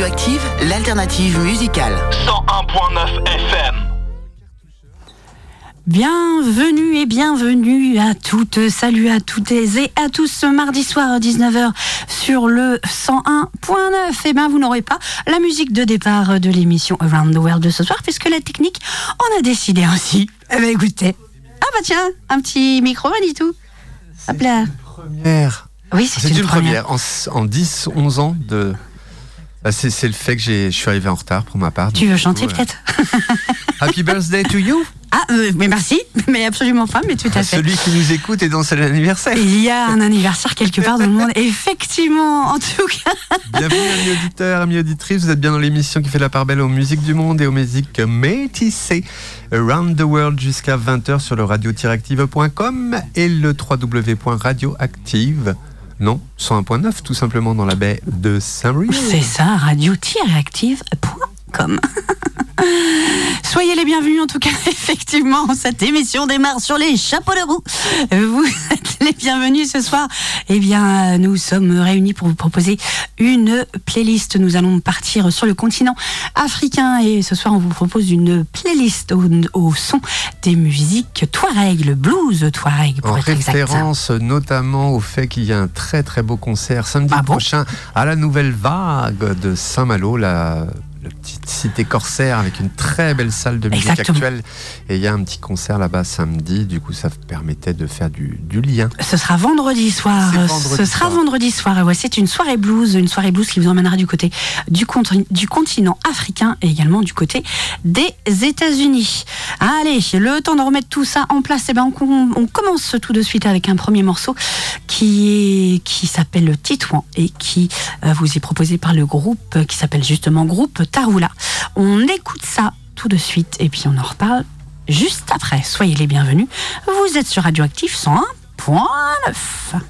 Radioactive, l'alternative musicale. 101.9 FM. Bienvenue et bienvenue à toutes, salut à toutes et à tous ce mardi soir à 19h sur le 101.9. Et bien vous n'aurez pas la musique de départ de l'émission Around the World de ce soir puisque la technique en a décidé ainsi. Eh bien écoutez, ah bah tiens, un petit micro tout. Hop là. Première. Oui, c'est une, première. En, en 10, 11 ans de bah, c'est le fait que je suis arrivé en retard pour ma part. Tu veux chanter peut-être Happy birthday to you Ah, euh, mais merci, mais absolument pas, mais tout à fait. Celui qui nous écoute est dans son anniversaire. Il y a un anniversaire quelque part dans le monde, effectivement, en tout cas. Bienvenue, amis auditeurs, amis auditrices. Vous êtes bien dans l'émission qui fait la part belle aux musiques du monde et aux musiques métissées. Around the World jusqu'à 20h sur le radio-active.com et le www.radioactive.com non, 101.9 tout simplement dans la baie de Saint-Louis. C'est ça, radio-active.com. Soyez les bienvenus en tout cas, effectivement, cette émission démarre sur les chapeaux de roue. Vous êtes les bienvenus ce soir. Eh bien, nous sommes réunis pour vous proposer une playlist. Nous allons partir sur le continent africain et ce soir on vous propose une playlist au, son des musiques Touareg, le blues Touareg. Pour en référence notamment au fait qu'il y a un très très beau concert samedi ah prochain à la Nouvelle Vague de Saint-Malo, la cité corsaire avec une très belle salle de musique actuelle. Et il y a un petit concert là-bas samedi. Du coup, ça permettait de faire du, lien. Ce sera vendredi soir. Ce sera vendredi soir. Ouais, c'est une soirée blues, une soirée blues qui vous emmènera du côté du, du continent africain et également du côté des États-Unis. Allez, le temps de remettre tout ça en place. Eh ben, on, commence tout de suite avec un premier morceau qui s'appelle Titouan et qui euh, vous est proposé par le groupe qui s'appelle justement Groupe Taroula. On écoute ça tout de suite et puis on en reparle juste après. Soyez les bienvenus. Vous êtes sur Radioactif 101.9.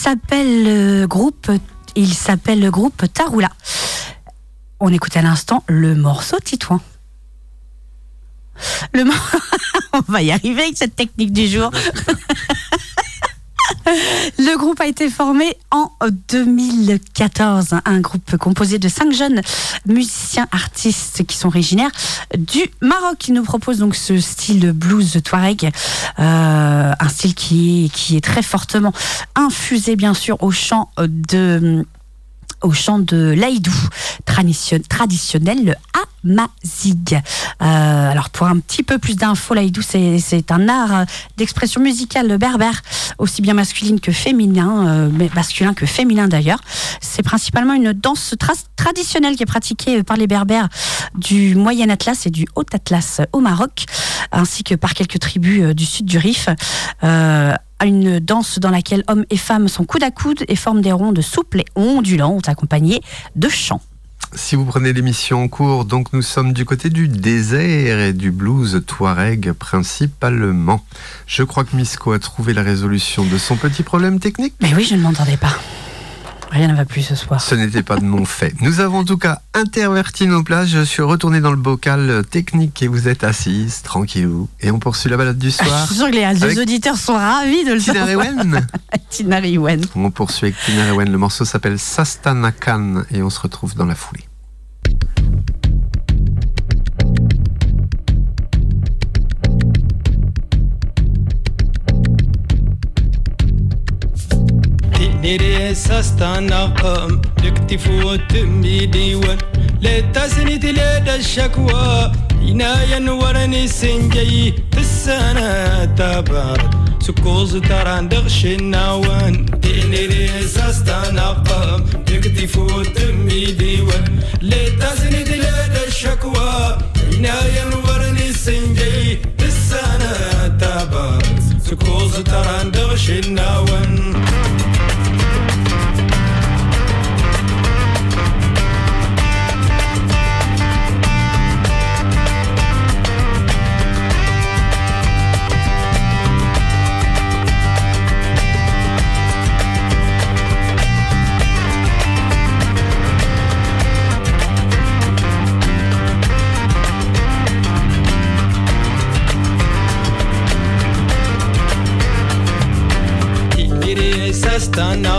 s'appelle le groupe, il s'appelle le groupe Tarula. On écoute à l'instant le morceau Titouan. Le On va y arriver avec cette technique du jour. Le groupe a été formé en 2014, un groupe composé de cinq jeunes musiciens artistes qui sont originaires du Maroc. Ils nous proposent donc ce style blues touareg, euh, un style qui, qui est très fortement infusé bien sûr au chant de au chant de l'Aïdou traditionnel, le Amazigh. Euh, alors pour un petit peu plus d'infos, l'Aïdou c'est un art d'expression musicale berbère, aussi bien masculine que féminin, euh, masculin que féminin d'ailleurs. C'est principalement une danse traditionnelle qui est pratiquée par les berbères du Moyen Atlas et du Haut Atlas au Maroc, ainsi que par quelques tribus euh, du sud du Rif. Euh, une danse dans laquelle hommes et femmes sont coude à coude et forment des rondes souples et ondulantes accompagnées de chants. Si vous prenez l'émission en cours, donc nous sommes du côté du désert et du blues touareg principalement. Je crois que Misco a trouvé la résolution de son petit problème technique. Mais oui, je ne m'entendais pas. Rien ne va plus ce soir. Ce n'était pas de mon fait. Nous avons en tout cas interverti nos places. Je suis retourné dans le bocal technique et vous êtes assise, tranquillou. Et on poursuit la balade du soir. Je suis sûr que les, auditeurs sont ravis de le Tina Rewen. Tina Rewen. On poursuit avec Tina Rewen. Le morceau s'appelle Sastanakan et on se retrouve dans la foulée. سستانا قام نكتف وتمي ديوان لا تسند لا الشكوى ينايا ورني سنجي السنة تبارك سكوز تران دغش النوان ديني ريساس تنقم تكتف وتمي ديوان لا تسند لا الشكوى ينايا ورني سنجي السنة تبارك سكوز تران دغش النوان Sana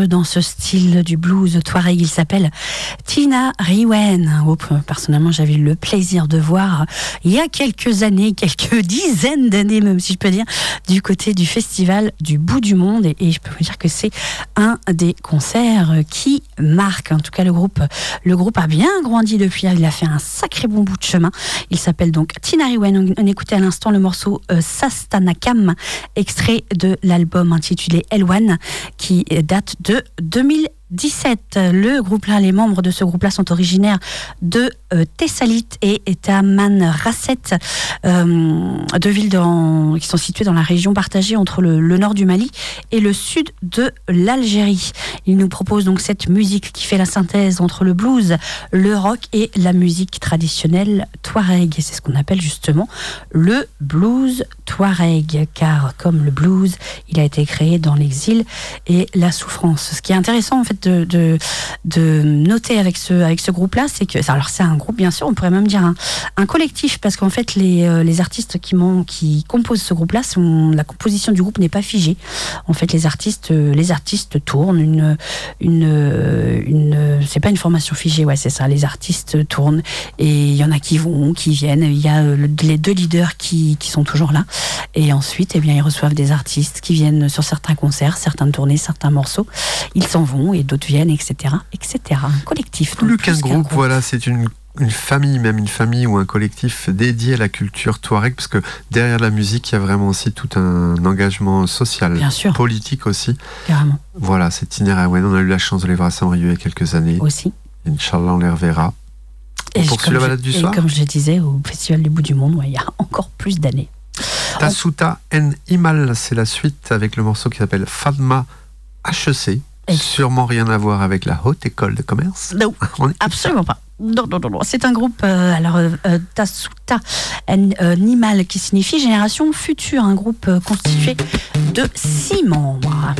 dans ce style du blues Touareg. Il s'appelle Riwen. Groupe, personnellement, j'avais le plaisir de voir il y a quelques années, quelques dizaines d'années même, si je peux dire, du côté du festival du bout du monde. Et, je peux vous dire que c'est un des concerts qui marque. En tout cas, le groupe, le groupe a bien grandi depuis. Il a fait un sacré bon bout de chemin. Il s'appelle donc Tina Riwen. On, écoutait à l'instant le morceau euh, Sastanakam, extrait de l'album intitulé L1 qui date de 2000 17. Le groupe-là, les membres de ce groupe-là sont originaires de euh, Thessalite et Taman Rasset, euh, deux villes qui sont situées dans la région partagée entre le, nord du Mali et le sud de l'Algérie. Ils nous proposent donc cette musique qui fait la synthèse entre le blues, le rock et la musique traditionnelle touareg. C'est ce qu'on appelle justement le blues touareg, car comme le blues, il a été créé dans l'exil et la souffrance. Ce qui est intéressant en fait de, de, noter avec ce, avec ce groupe-là, c'est que, alors c'est un groupe bien sûr, on pourrait même dire un, collectif, parce qu'en fait les, euh, les artistes qui, qui composent ce groupe-là, la composition du groupe n'est pas figée. En fait, les artistes, euh, les artistes tournent une, une, une c'est pas une formation figée, ouais, c'est ça. Les artistes tournent et il y en a qui vont, qui viennent. Il y a euh, les deux leaders qui, qui sont toujours là. Et ensuite, eh bien, ils reçoivent des artistes qui viennent sur certains concerts, certaines tournées, certains morceaux. Ils s'en vont et d'autres viennent, etc., etc. Un collectif. Plus qu'un groupe, voilà, c'est une une famille, même une famille ou un collectif dédié à la culture touareg, parce que derrière la musique, il y a vraiment aussi tout un engagement social, Bien sûr. politique aussi. Carrément. Voilà, c'est Tinera On a eu la chance de les voir à Saint-Brieuc il y a quelques années. Aussi. Inch'Allah, on les reverra. Et poursuit la balade du soir. Et comme je disais, au Festival du bout du monde, il y a encore plus d'années. Tasuta en Imal, c'est la suite avec le morceau qui s'appelle Fadma HEC. Sûrement rien à voir avec la haute école de commerce. Non, absolument pas. Non, non, non, C'est un groupe, euh, alors euh, euh Tasuta Nimal, qui signifie Génération Future, un groupe euh, constitué de six membres.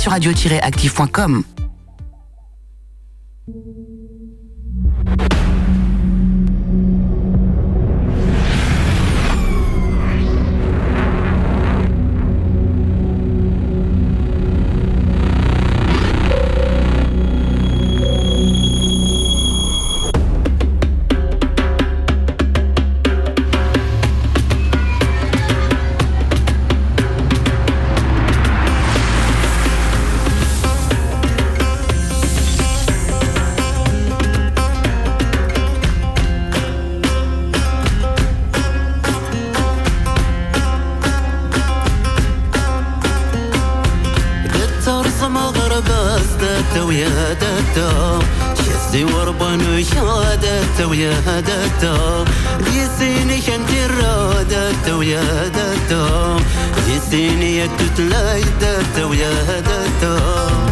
sur radio-active.com. داتا ويا داتا نسيني ياك تتلاي داتا ويا داتا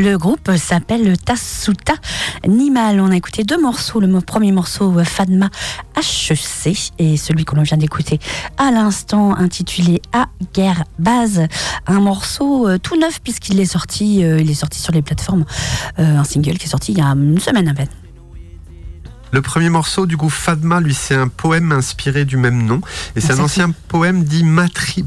le groupe s'appelle Tassuta Nimal. On a écouté deux morceaux. Le premier morceau, Fadma HEC, et celui que l'on vient d'écouter à l'instant, intitulé À guerre base. Un morceau euh, tout neuf, puisqu'il est sorti, euh, il est sorti sur les plateformes. Euh, un single qui est sorti il y a une semaine à peine. Le premier morceau, du coup, Fadma, lui, c'est un poème inspiré du même nom. Et c'est un ancien poème dit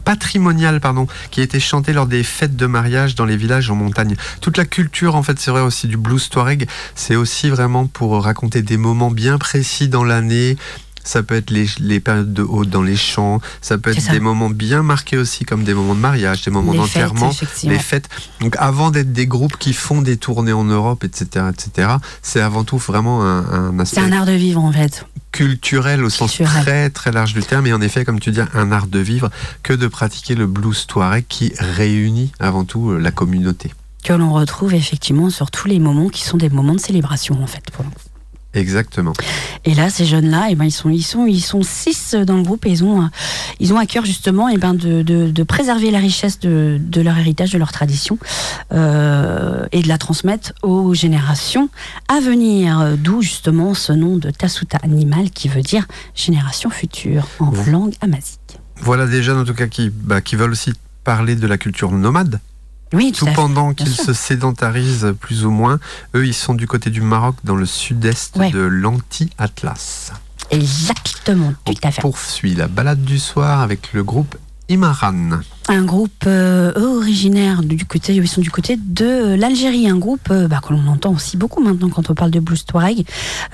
patrimonial, pardon, qui a été chanté lors des fêtes de mariage dans les villages en montagne. Toute la culture, en fait, c'est vrai aussi du blues touareg, c'est aussi vraiment pour raconter des moments bien précis dans l'année, ça peut être les, périodes de haut dans les champs, ça peut être des moments bien marqués aussi comme des moments de mariage, des moments d'enterrement, les fêtes. Donc avant d'être des groupes qui font des tournées en Europe, etc., etc., c'est avant tout vraiment un, aspect. C'est un art de vivre en fait. Culturel au sens très très large du terme, et en effet, comme tu dis, un art de vivre que de pratiquer le blues touareg qui réunit avant tout euh, la communauté. Que l'on retrouve effectivement sur tous les moments qui sont des moments de célébration en fait pour nous. Exactement. Et là, ces jeunes-là, eh ben, ils sont, ils sont, ils sont six dans le groupe et ils ont, ils ont à cœur justement, eh ben, de, de, préserver la richesse de, de, leur héritage, de leur tradition, euh, et de la transmettre aux générations à venir. D'où justement ce nom de Tasuta Animal qui veut dire génération future en langue amazique. Voilà des jeunes en tout cas qui, bah, qui veulent aussi parler de la culture nomade oui, tout, pendant qu'ils se sédentarisent plus ou moins. Eux, ils sont du côté du Maroc, dans le sud-est de l'anti-Atlas. Exactement, tout à fait. On poursuit la balade du soir avec le groupe Imaran. Un groupe euh, originaire du côté, ils sont du côté de l'Algérie, un groupe euh, bah, que l'on entend aussi beaucoup maintenant quand on parle de blues touareg.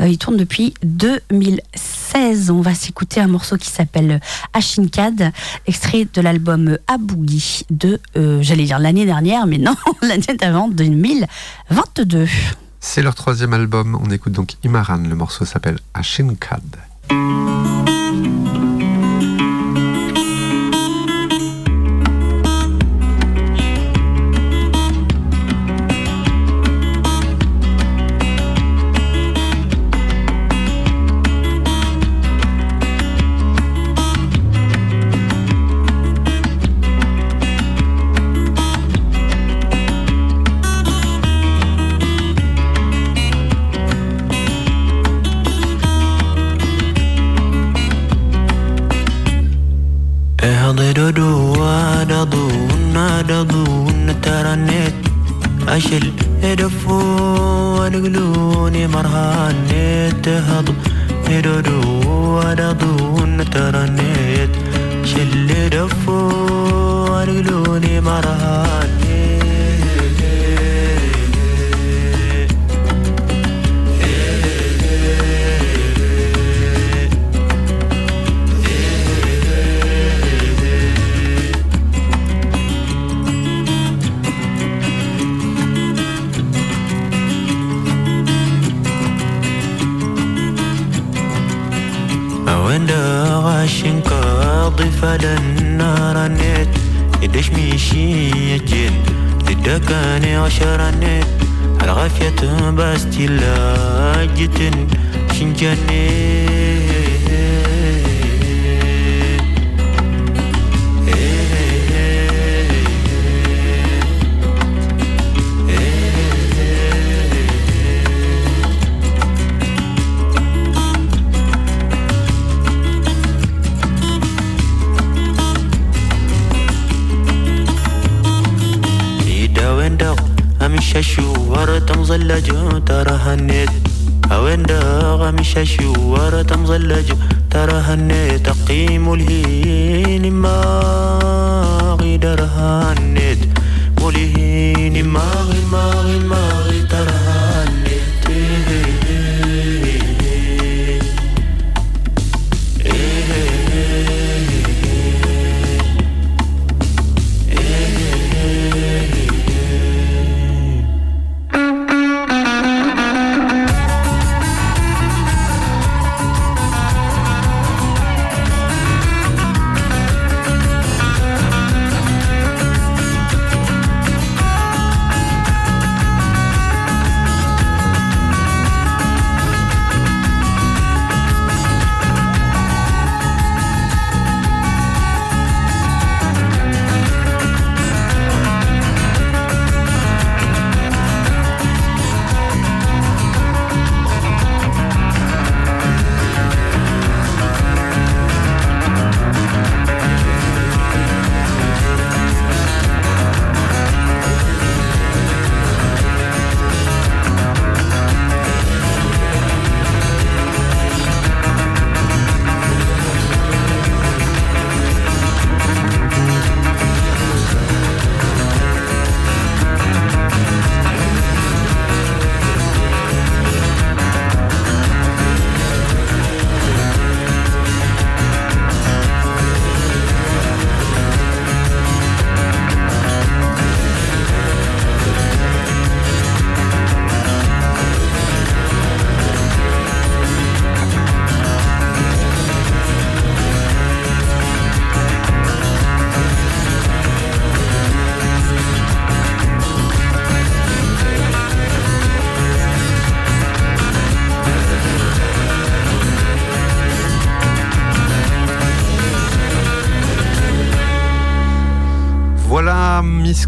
Euh, ils tournent depuis 2016. On va s'écouter un morceau qui s'appelle Ashinkad, extrait de l'album Abougi de, j'allais dire l'année dernière, mais non, l'année d'avant, 2022. C'est leur troisième album. On écoute donc Imaran. Le morceau s'appelle Ashinkad. أضددو أدضو أدضو ترنت أشل. إدفو أدقلوني مرهان تهض إددو أدضو شل إدفو ونقلوني مرهان فلنا رنيت يدش ميشي يجين تدكاني عشرانيت الغافية باستي لاجتن شنجانيت مزلج ترى هنيت أوين داغ مشاشي ورا تمزلج ترى هنيت تقيم الهين ما غيدر هنيت مولهين ما غي ما غي ما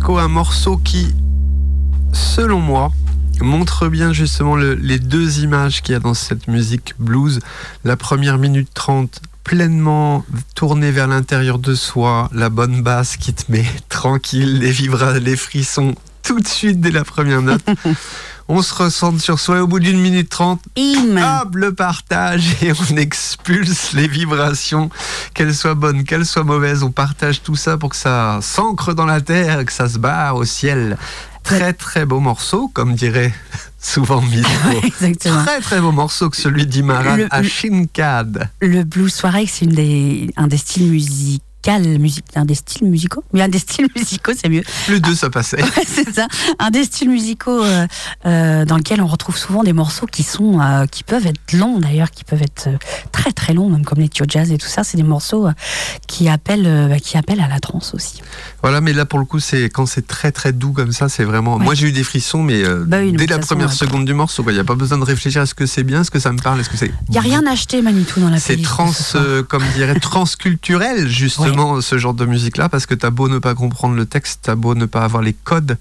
un morceau qui, selon moi, montre bien justement les deux images qu'il y a dans cette musique blues. La première minute 30 pleinement tournée vers l'intérieur de soi, la bonne basse qui te met tranquille, les vibras, les frissons tout de suite dès la première note. on se ressent sur soi et au bout d'une minute trente, hop, le partage et on expulse les vibrations, qu'elles soient bonnes, qu'elles soient mauvaises. On partage tout ça pour que ça s'ancre dans la terre, que ça se barre au ciel. Très très beau morceau, comme dirait souvent Exactement. Très très beau morceau que celui d'Imaran à Shinkad. Le blues soirée, c'est un des styles musicaux musique, un des styles musicaux. Mais un des styles musicaux, c'est mieux. Le deux, ça passait. c'est ça. Un des styles musicaux euh, euh, dans lequel on retrouve souvent des morceaux qui sont, euh, qui peuvent être longs d'ailleurs, qui peuvent être très très longs, même comme les tio jazz et tout ça. C'est des morceaux qui appellent, bah, qui appellent à la trance aussi. Voilà, mais là pour le coup, c'est quand c'est très très doux comme ça, c'est vraiment. Moi, j'ai eu des frissons, mais bah dès la première seconde du morceau, il n'y a pas besoin de réfléchir à ce que c'est bien, ce que ça me parle, est-ce que c'est. Il n'y a rien acheté, Manitou, dans la C'est trans, comme dirait, transculturel justement ce genre de musique-là, parce que t'as beau ne pas comprendre le texte, t'as beau ne pas avoir les codes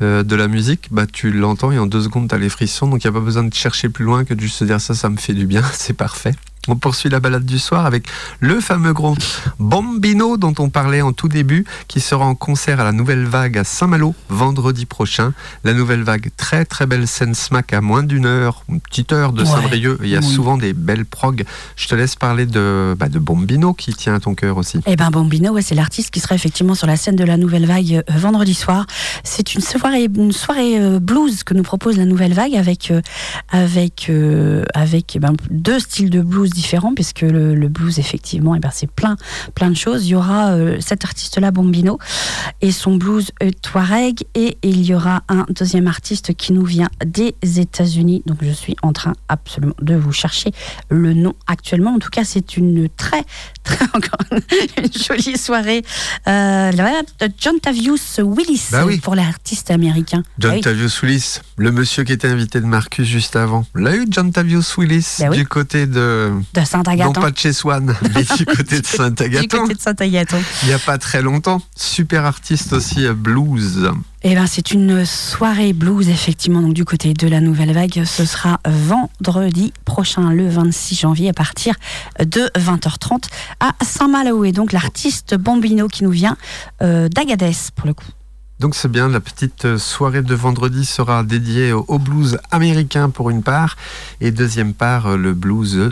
euh, de la musique, bah tu l'entends et en deux secondes t'as les frissons, donc il n'y a pas besoin de chercher plus loin que de juste se dire ça, ça me fait du bien, c'est parfait. On poursuit la balade du soir avec le fameux groupe Bambino dont on parlait en tout début, qui sera en concert à la Nouvelle Vague à Saint-Malo vendredi prochain. La Nouvelle Vague, très très belle scène smack à moins d'une heure, une petite heure de Saint-Brieuc. Il y a souvent des belles prog. Je te laisse parler de, bah, de Bombino qui tient à ton cœur aussi. Eh ben Bombino, ouais, c'est l'artiste qui sera effectivement sur la scène de la Nouvelle Vague euh, vendredi soir. C'est une soirée, une soirée euh, blues que nous propose la Nouvelle Vague avec, euh, avec, avec eh ben, deux styles de blues différent puisque le, blues effectivement et eh ben c'est plein plein de choses. Il y aura euh, cet artiste là Bombino et son blues euh, Touareg et il y aura un deuxième artiste qui nous vient des États-Unis. Donc je suis en train absolument de vous chercher le nom actuellement. En tout cas c'est une très encore une jolie soirée euh, John Tavius Willis bah pour l'artiste américain John ah Tavius Willis le monsieur qui était invité de Marcus juste avant l'a eu John Tavius Willis bah du côté de de Saint-Agathon. Non pas de chez Swan, mais du côté de Saint-Agathon. de Saint-Agathon. Il n'y a pas très longtemps. Super artiste aussi, euh, blues. Eh ben, c'est une soirée blues, effectivement, donc du côté de la Nouvelle Vague. Ce sera vendredi prochain, le 26 janvier, à partir de 20h30 à Saint-Malo. Et donc, l'artiste Bambino qui nous vient euh, d'Agadez, pour le coup. Donc c'est bien, la petite soirée de vendredi sera dédiée au blues américain pour une part, et deuxième part, le blues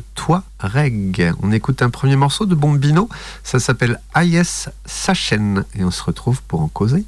Reg. On écoute un premier morceau de Bombino, ça s'appelle Ayes Sachen, et on se retrouve pour en causer.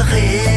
serai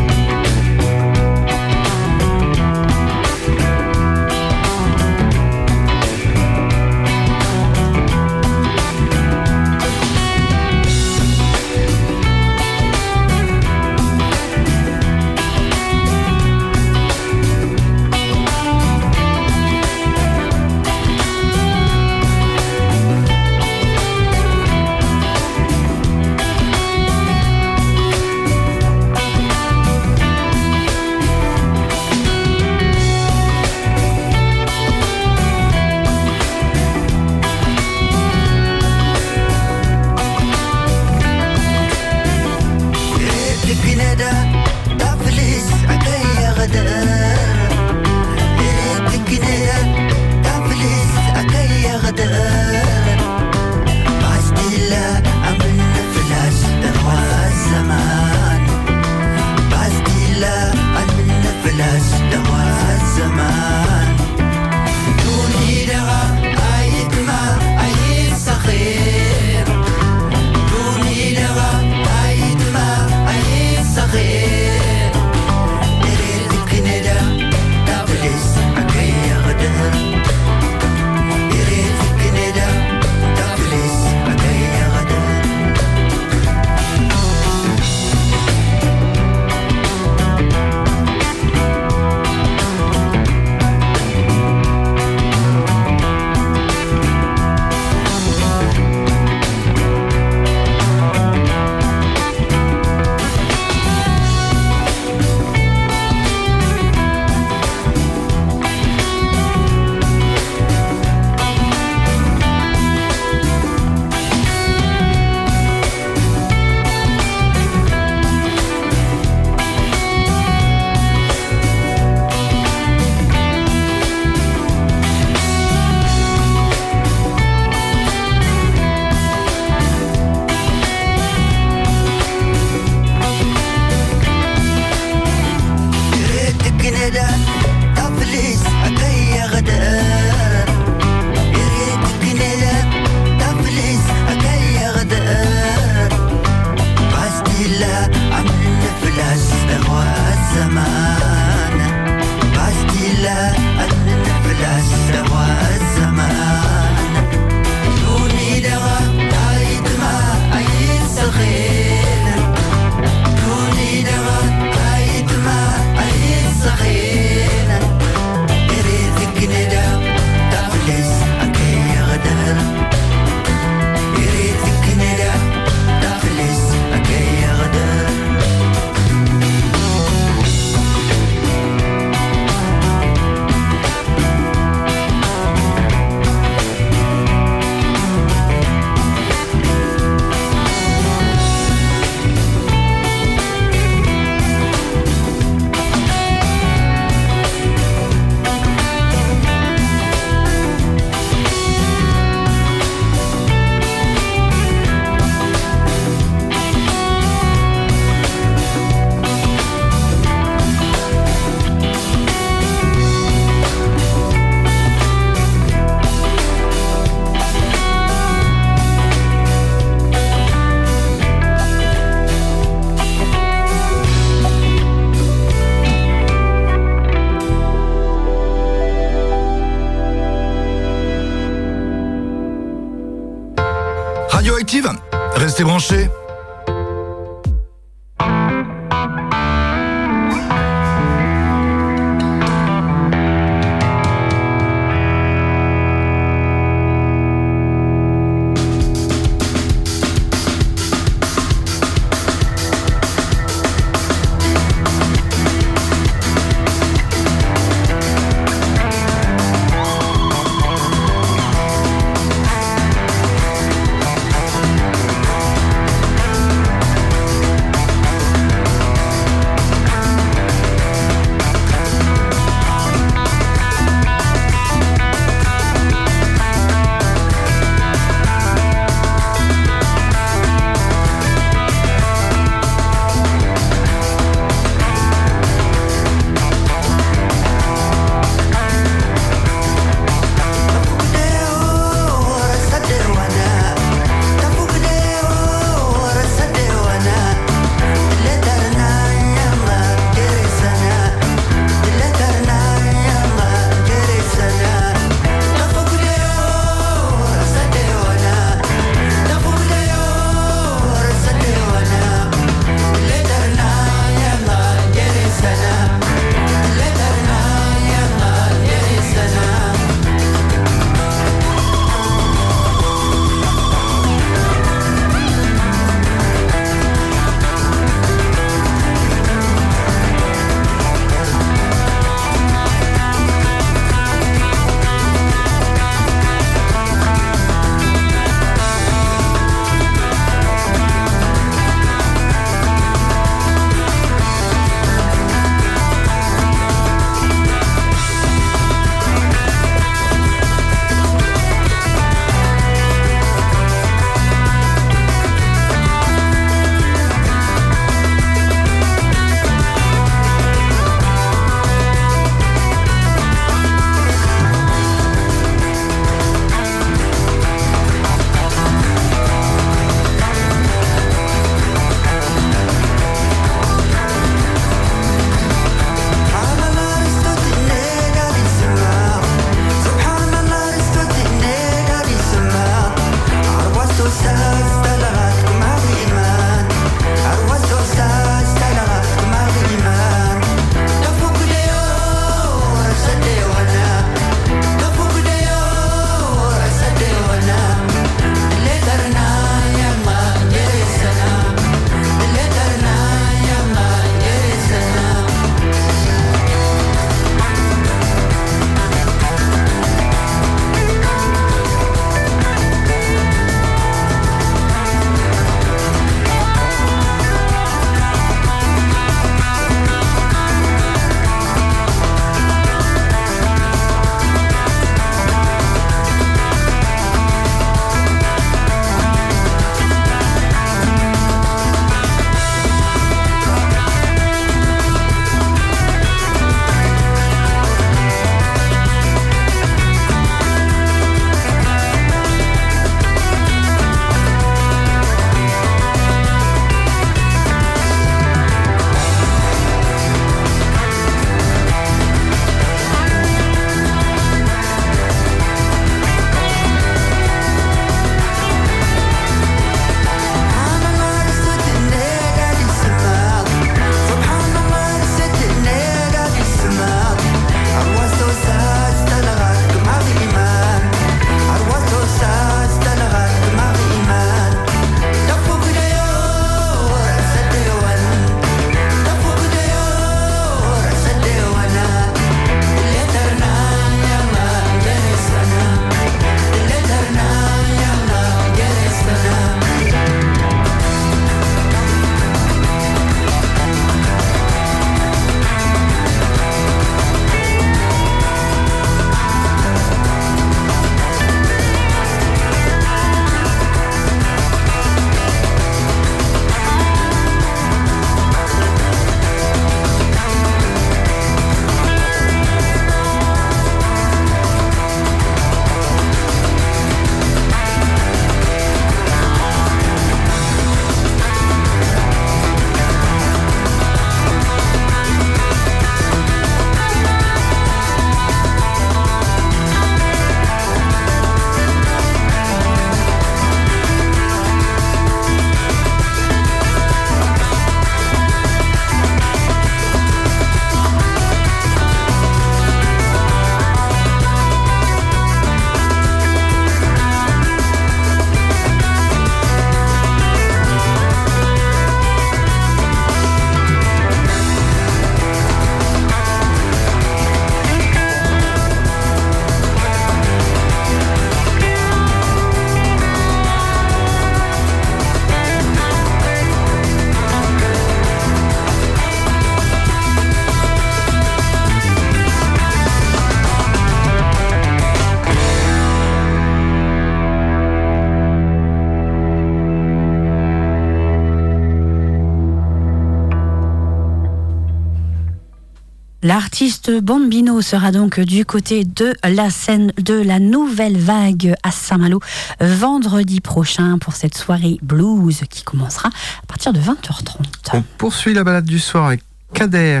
L'artiste Bambino sera donc du côté de la scène de la nouvelle vague à Saint-Malo vendredi prochain pour cette soirée blues qui commencera à partir de 20h30. On poursuit la balade du soir avec Kader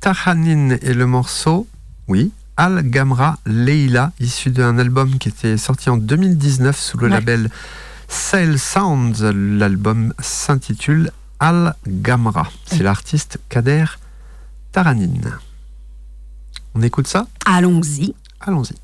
Tahanin et le morceau, oui, Al Gamra Leila, issu d'un album qui était sorti en 2019 sous le label Sail Sounds. L'album s'intitule Al Gamra. C'est l'artiste Kader Taranin. On écoute ça? Allons-y. Allons-y.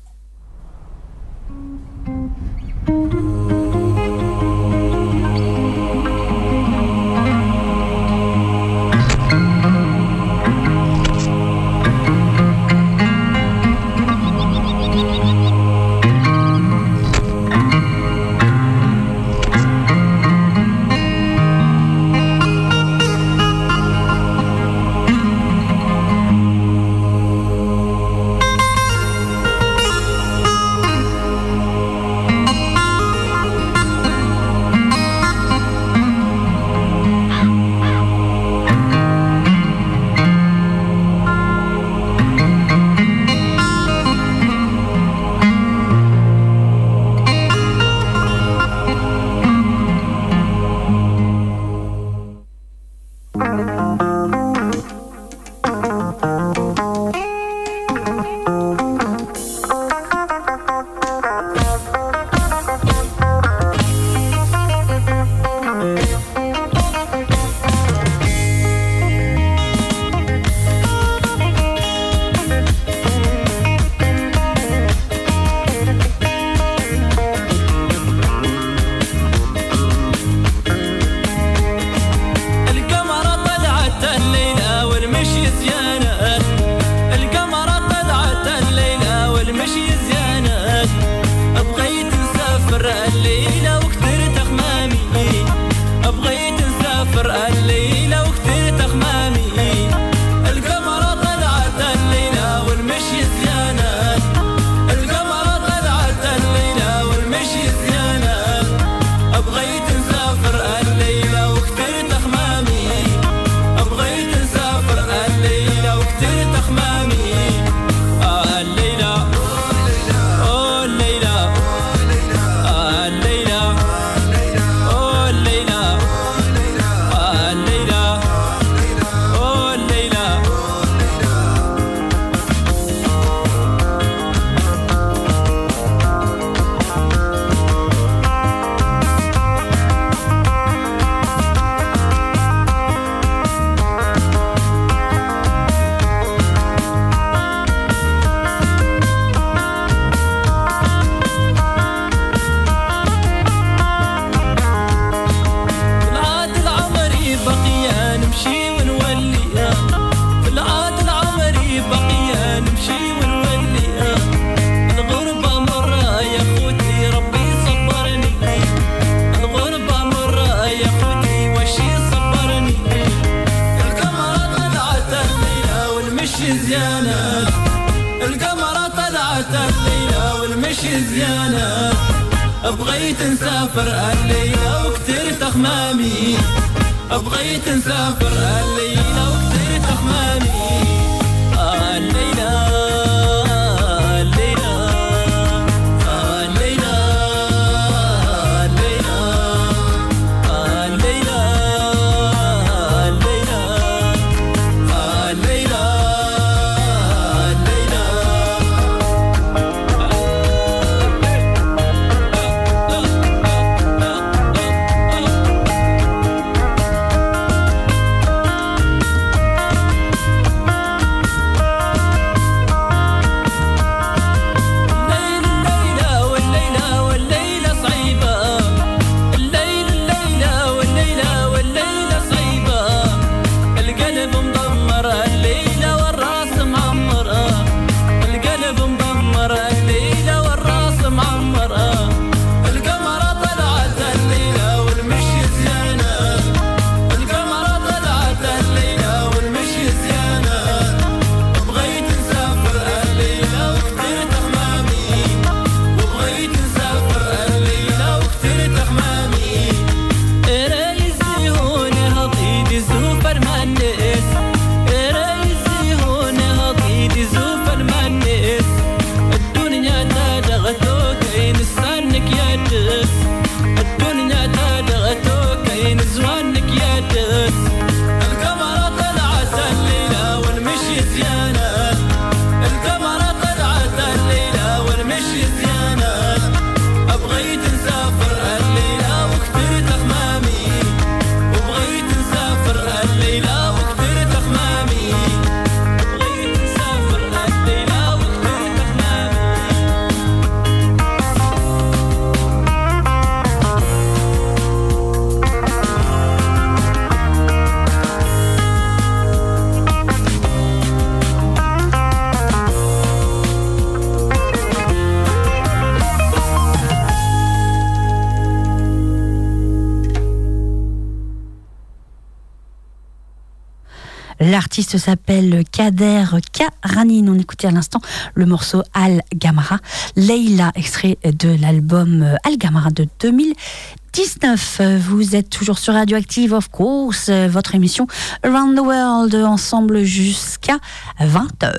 L'artiste s'appelle Kader Karanine. On écoutait à l'instant le morceau Al Gamara. Leila, extrait de l'album Al Gamara de 2019. Vous êtes toujours sur Radioactive, of course, votre émission Around the World, ensemble jusqu'à 20h.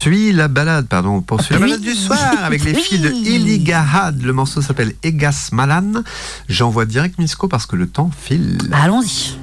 Suis la balade, pardon, poursuit la balade du soir avec les filles de Iligahad. Le morceau s'appelle Egas Malan. J'envoie direct Misco parce que le temps file. Allons-y.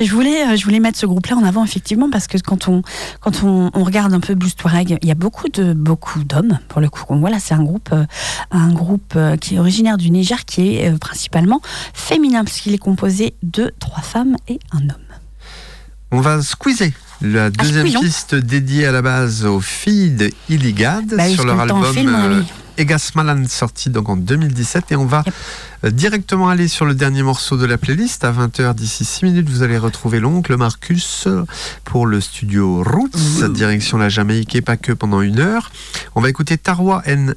Je voulais, euh, je voulais mettre ce groupe-là en avant effectivement parce que quand on, quand on, regarde un peu Blues Touareg, il y a beaucoup de, beaucoup d'hommes pour le coup. Voilà, c'est un groupe, euh, un groupe euh, qui est originaire du Niger, qui est principalement féminin parce qu'il est composé de trois femmes et un homme. On va squeezer la ah, deuxième piste dédiée à la base aux filles de Illigad bah sur leur album Egas Malan sorti donc en 2017 et on va directement aller sur le dernier morceau de la playlist. À 20h d'ici 6 minutes vous allez retrouver l'oncle Marcus pour le studio Roots direction la Jamaïque et pas que pendant une heure. On va écouter Tarwa N.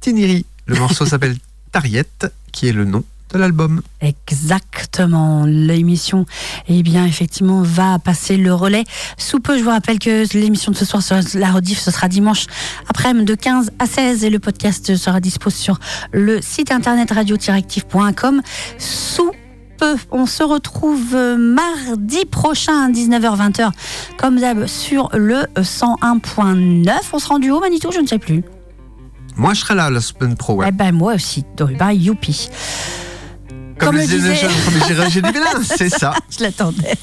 Tiniri. Le morceau s'appelle Tariette qui est le nom l'album. Exactement. L'émission, eh bien, effectivement, va passer le relais. Sous peu, je vous rappelle que l'émission de ce soir, la rediff, ce sera dimanche après-midi de 15 à 16 et le podcast sera disposé sur le site internet radio-active.com. Sous peu, on se retrouve mardi prochain, 19h-20h, comme d'hab, sur le 101.9. On sera en duo, Manito, je ne sais plus. Moi, je serai là la semaine pro. Ouais. Eh ben, moi aussi. Bah, youpi. Comme, le disait... J'ai c'est ça. Je l'attendais.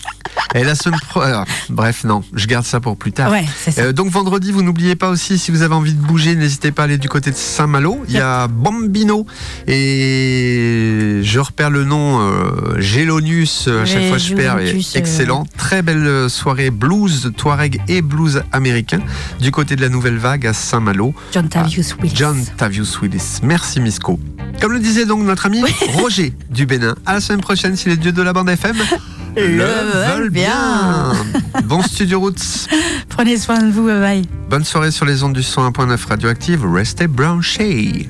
Et la semaine pro... bref, non, je garde ça pour plus tard. Ouais, ça. Euh, donc vendredi, vous n'oubliez pas aussi, si vous avez envie de bouger, n'hésitez pas à aller du côté de Saint-Malo. Il y a Bambino et je repère le nom euh, Gélonius. À chaque fois, je perds. Euh, excellent. Très belle soirée blues, Touareg et blues américain du côté de la Nouvelle Vague à Saint-Malo. John Tavius Willis. John Tavius Willis. Merci, Misco. Comme le disait donc notre ami Roger du Bénin. À la semaine prochaine, si les dieux de la bande FM le, veulent bien. bon Studio Roots. Prenez soin de vous, bye bye. Bonne soirée sur les ondes du 101.9 radioactive. Restez branchés.